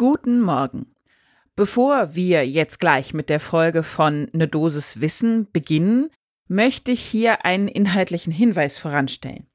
Guten Morgen. Bevor wir jetzt gleich mit der Folge von Ne Dosis Wissen beginnen, möchte ich hier einen inhaltlichen Hinweis voranstellen.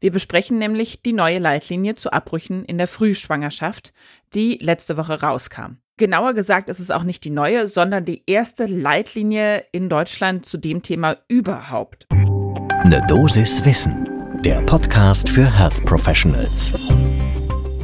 Wir besprechen nämlich die neue Leitlinie zu Abbrüchen in der Frühschwangerschaft, die letzte Woche rauskam. Genauer gesagt ist es auch nicht die neue, sondern die erste Leitlinie in Deutschland zu dem Thema überhaupt. Ne Dosis Wissen, der Podcast für Health Professionals.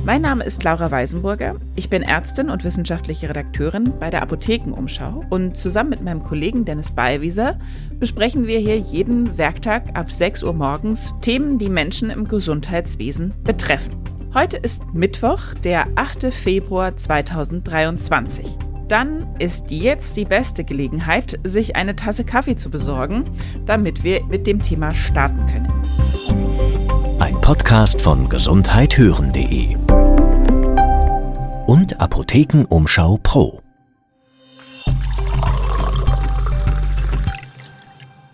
Mein Name ist Laura Weisenburger. Ich bin Ärztin und wissenschaftliche Redakteurin bei der Apothekenumschau und zusammen mit meinem Kollegen Dennis Beiwieser besprechen wir hier jeden Werktag ab 6 Uhr morgens Themen, die Menschen im Gesundheitswesen betreffen. Heute ist Mittwoch, der 8. Februar 2023. Dann ist jetzt die beste Gelegenheit, sich eine Tasse Kaffee zu besorgen, damit wir mit dem Thema starten können. Ein Podcast von gesundheithören.de und Apothekenumschau Pro.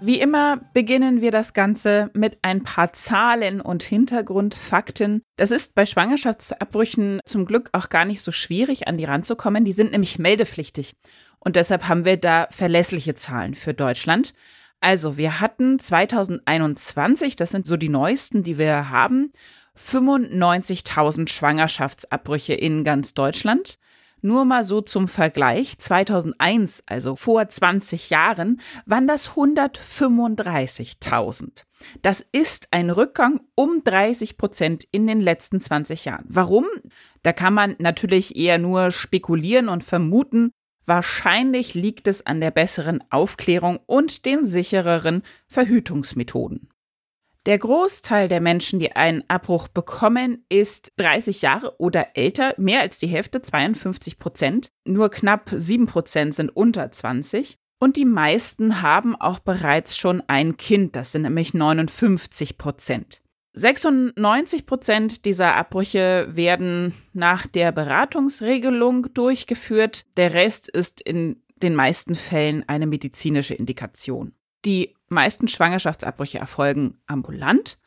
Wie immer beginnen wir das Ganze mit ein paar Zahlen und Hintergrundfakten. Das ist bei Schwangerschaftsabbrüchen zum Glück auch gar nicht so schwierig, an die ranzukommen. Die sind nämlich meldepflichtig. Und deshalb haben wir da verlässliche Zahlen für Deutschland. Also, wir hatten 2021, das sind so die neuesten, die wir haben, 95.000 Schwangerschaftsabbrüche in ganz Deutschland. Nur mal so zum Vergleich, 2001, also vor 20 Jahren, waren das 135.000. Das ist ein Rückgang um 30 Prozent in den letzten 20 Jahren. Warum? Da kann man natürlich eher nur spekulieren und vermuten, Wahrscheinlich liegt es an der besseren Aufklärung und den sichereren Verhütungsmethoden. Der Großteil der Menschen, die einen Abbruch bekommen, ist 30 Jahre oder älter, mehr als die Hälfte, 52 Prozent. Nur knapp 7 Prozent sind unter 20. Und die meisten haben auch bereits schon ein Kind, das sind nämlich 59 Prozent. 96 Prozent dieser Abbrüche werden nach der Beratungsregelung durchgeführt. Der Rest ist in den meisten Fällen eine medizinische Indikation. Die meisten Schwangerschaftsabbrüche erfolgen ambulant,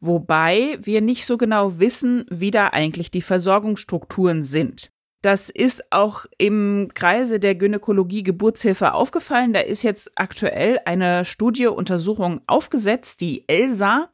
wobei wir nicht so genau wissen, wie da eigentlich die Versorgungsstrukturen sind. Das ist auch im Kreise der Gynäkologie Geburtshilfe aufgefallen. Da ist jetzt aktuell eine Studie Untersuchung aufgesetzt, die ELSA,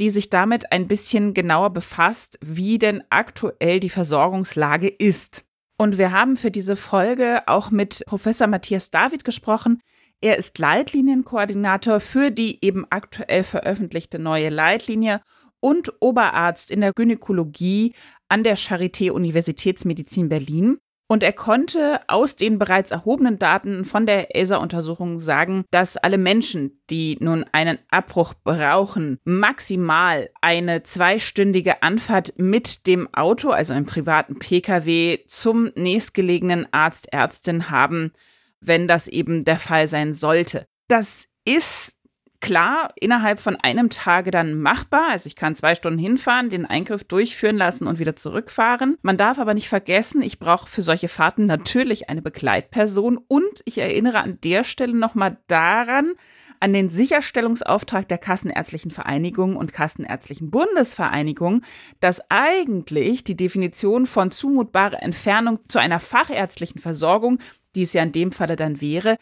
die sich damit ein bisschen genauer befasst, wie denn aktuell die Versorgungslage ist. Und wir haben für diese Folge auch mit Professor Matthias David gesprochen. Er ist Leitlinienkoordinator für die eben aktuell veröffentlichte neue Leitlinie und Oberarzt in der Gynäkologie an der Charité Universitätsmedizin Berlin. Und er konnte aus den bereits erhobenen Daten von der ESA-Untersuchung sagen, dass alle Menschen, die nun einen Abbruch brauchen, maximal eine zweistündige Anfahrt mit dem Auto, also einem privaten Pkw, zum nächstgelegenen Arzt, Ärztin haben, wenn das eben der Fall sein sollte. Das ist klar innerhalb von einem Tage dann machbar. Also ich kann zwei Stunden hinfahren, den Eingriff durchführen lassen und wieder zurückfahren. Man darf aber nicht vergessen, ich brauche für solche Fahrten natürlich eine Begleitperson und ich erinnere an der Stelle nochmal daran, an den Sicherstellungsauftrag der Kassenärztlichen Vereinigung und Kassenärztlichen Bundesvereinigung, dass eigentlich die Definition von zumutbarer Entfernung zu einer fachärztlichen Versorgung, die es ja in dem Falle dann wäre,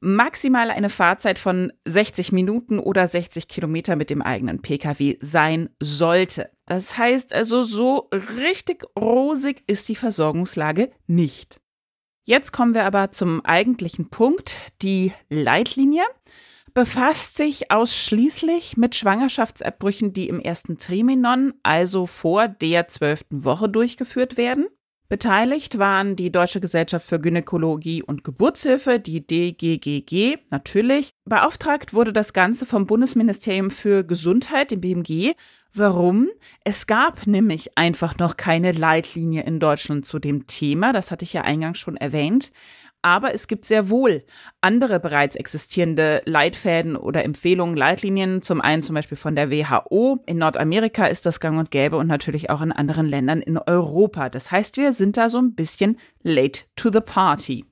maximal eine Fahrzeit von 60 Minuten oder 60 Kilometer mit dem eigenen Pkw sein sollte. Das heißt also, so richtig rosig ist die Versorgungslage nicht. Jetzt kommen wir aber zum eigentlichen Punkt. Die Leitlinie befasst sich ausschließlich mit Schwangerschaftsabbrüchen, die im ersten Triminon, also vor der zwölften Woche durchgeführt werden. Beteiligt waren die Deutsche Gesellschaft für Gynäkologie und Geburtshilfe, die DGGG, natürlich. Beauftragt wurde das Ganze vom Bundesministerium für Gesundheit, dem BMG. Warum? Es gab nämlich einfach noch keine Leitlinie in Deutschland zu dem Thema, das hatte ich ja eingangs schon erwähnt. Aber es gibt sehr wohl andere bereits existierende Leitfäden oder Empfehlungen, Leitlinien. Zum einen zum Beispiel von der WHO. In Nordamerika ist das gang und gäbe und natürlich auch in anderen Ländern in Europa. Das heißt, wir sind da so ein bisschen late to the party.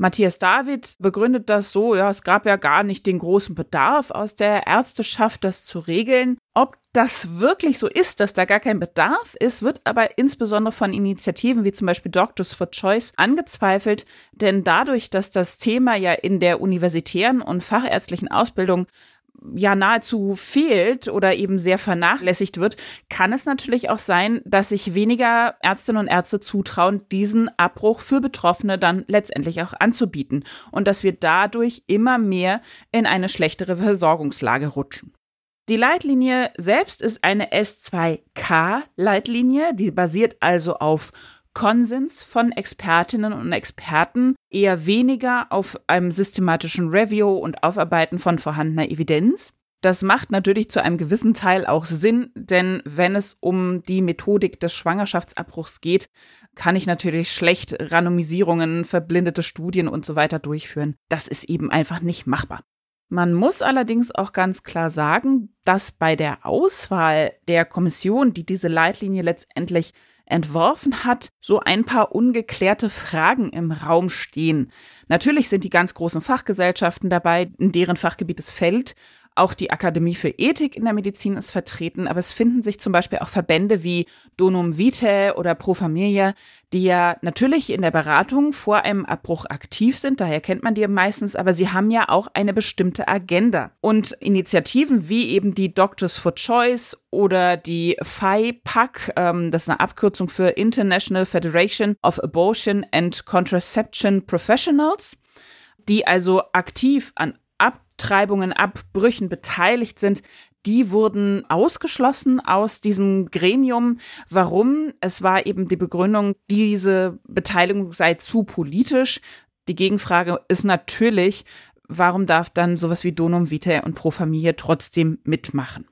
Matthias David begründet das so, ja, es gab ja gar nicht den großen Bedarf aus der Ärzteschaft, das zu regeln. Das wirklich so ist, dass da gar kein Bedarf ist, wird aber insbesondere von Initiativen wie zum Beispiel Doctors for Choice angezweifelt, denn dadurch, dass das Thema ja in der universitären und fachärztlichen Ausbildung ja nahezu fehlt oder eben sehr vernachlässigt wird, kann es natürlich auch sein, dass sich weniger Ärztinnen und Ärzte zutrauen, diesen Abbruch für Betroffene dann letztendlich auch anzubieten und dass wir dadurch immer mehr in eine schlechtere Versorgungslage rutschen. Die Leitlinie selbst ist eine S2K-Leitlinie, die basiert also auf Konsens von Expertinnen und Experten, eher weniger auf einem systematischen Review und Aufarbeiten von vorhandener Evidenz. Das macht natürlich zu einem gewissen Teil auch Sinn, denn wenn es um die Methodik des Schwangerschaftsabbruchs geht, kann ich natürlich schlecht Randomisierungen, verblindete Studien und so weiter durchführen. Das ist eben einfach nicht machbar. Man muss allerdings auch ganz klar sagen, dass bei der Auswahl der Kommission, die diese Leitlinie letztendlich entworfen hat, so ein paar ungeklärte Fragen im Raum stehen. Natürlich sind die ganz großen Fachgesellschaften dabei, in deren Fachgebiet es fällt, auch die Akademie für Ethik in der Medizin ist vertreten, aber es finden sich zum Beispiel auch Verbände wie Donum Vitae oder Pro Familia, die ja natürlich in der Beratung vor einem Abbruch aktiv sind, daher kennt man die meistens, aber sie haben ja auch eine bestimmte Agenda. Und Initiativen wie eben die Doctors for Choice oder die FIPAC, ähm, das ist eine Abkürzung für International Federation of Abortion and Contraception Professionals, die also aktiv an Abtreibungen, Abbrüchen beteiligt sind, die wurden ausgeschlossen aus diesem Gremium. Warum? Es war eben die Begründung, diese Beteiligung sei zu politisch. Die Gegenfrage ist natürlich, warum darf dann sowas wie Donum Vitae und Pro Familie trotzdem mitmachen?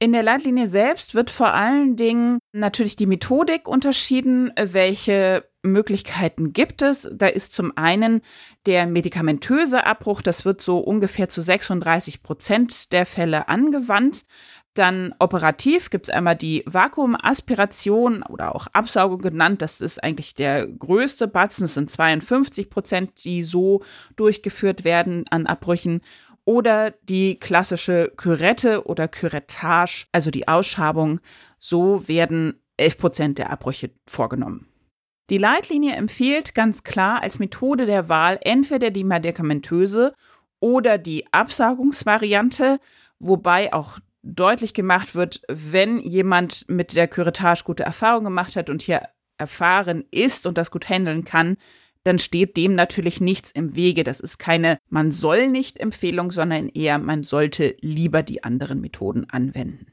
In der Leitlinie selbst wird vor allen Dingen natürlich die Methodik unterschieden, welche Möglichkeiten gibt es. Da ist zum einen der medikamentöse Abbruch, das wird so ungefähr zu 36 Prozent der Fälle angewandt. Dann operativ gibt es einmal die Vakuumaspiration oder auch Absaugung genannt. Das ist eigentlich der größte Batzen. Es sind 52 Prozent, die so durchgeführt werden an Abbrüchen oder die klassische Kürette oder Kürettage, also die Ausschabung. So werden 11 Prozent der Abbrüche vorgenommen. Die Leitlinie empfiehlt ganz klar als Methode der Wahl entweder die medikamentöse oder die Absagungsvariante, wobei auch deutlich gemacht wird, wenn jemand mit der Küretage gute Erfahrungen gemacht hat und hier erfahren ist und das gut handeln kann, dann steht dem natürlich nichts im Wege. Das ist keine man soll nicht Empfehlung, sondern eher man sollte lieber die anderen Methoden anwenden.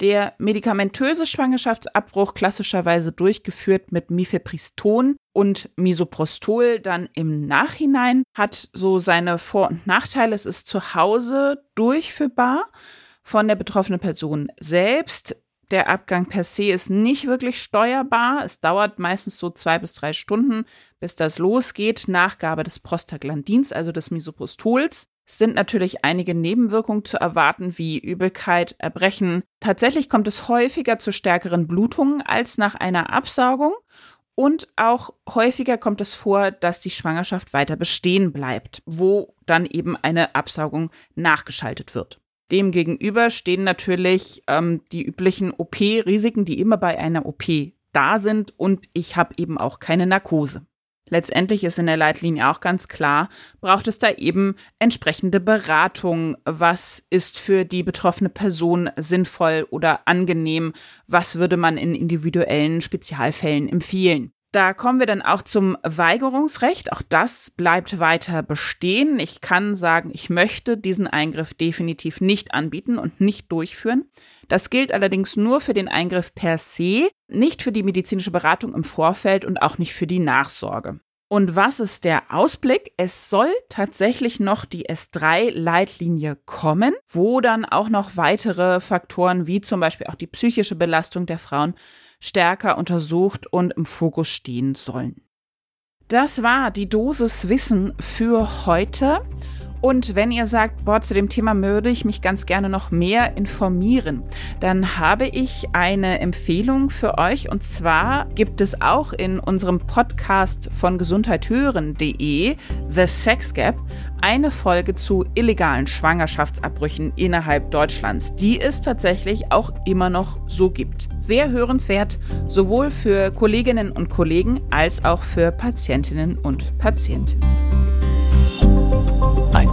Der medikamentöse Schwangerschaftsabbruch klassischerweise durchgeführt mit Mifepriston und Misoprostol dann im Nachhinein hat so seine Vor- und Nachteile. Es ist zu Hause durchführbar von der betroffenen Person selbst der Abgang per se ist nicht wirklich steuerbar. Es dauert meistens so zwei bis drei Stunden, bis das losgeht. Nachgabe des Prostaglandins, also des Misopostols. Sind natürlich einige Nebenwirkungen zu erwarten, wie Übelkeit, Erbrechen. Tatsächlich kommt es häufiger zu stärkeren Blutungen als nach einer Absaugung. Und auch häufiger kommt es vor, dass die Schwangerschaft weiter bestehen bleibt, wo dann eben eine Absaugung nachgeschaltet wird. Demgegenüber stehen natürlich ähm, die üblichen OP-Risiken, die immer bei einer OP da sind und ich habe eben auch keine Narkose. Letztendlich ist in der Leitlinie auch ganz klar, braucht es da eben entsprechende Beratung. Was ist für die betroffene Person sinnvoll oder angenehm? Was würde man in individuellen Spezialfällen empfehlen? Da kommen wir dann auch zum Weigerungsrecht. Auch das bleibt weiter bestehen. Ich kann sagen, ich möchte diesen Eingriff definitiv nicht anbieten und nicht durchführen. Das gilt allerdings nur für den Eingriff per se, nicht für die medizinische Beratung im Vorfeld und auch nicht für die Nachsorge. Und was ist der Ausblick? Es soll tatsächlich noch die S3-Leitlinie kommen, wo dann auch noch weitere Faktoren wie zum Beispiel auch die psychische Belastung der Frauen stärker untersucht und im Fokus stehen sollen. Das war die Dosis Wissen für heute. Und wenn ihr sagt, boah, zu dem Thema würde ich mich ganz gerne noch mehr informieren, dann habe ich eine Empfehlung für euch. Und zwar gibt es auch in unserem Podcast von gesundheithören.de, The Sex Gap, eine Folge zu illegalen Schwangerschaftsabbrüchen innerhalb Deutschlands, die es tatsächlich auch immer noch so gibt. Sehr hörenswert, sowohl für Kolleginnen und Kollegen als auch für Patientinnen und Patienten.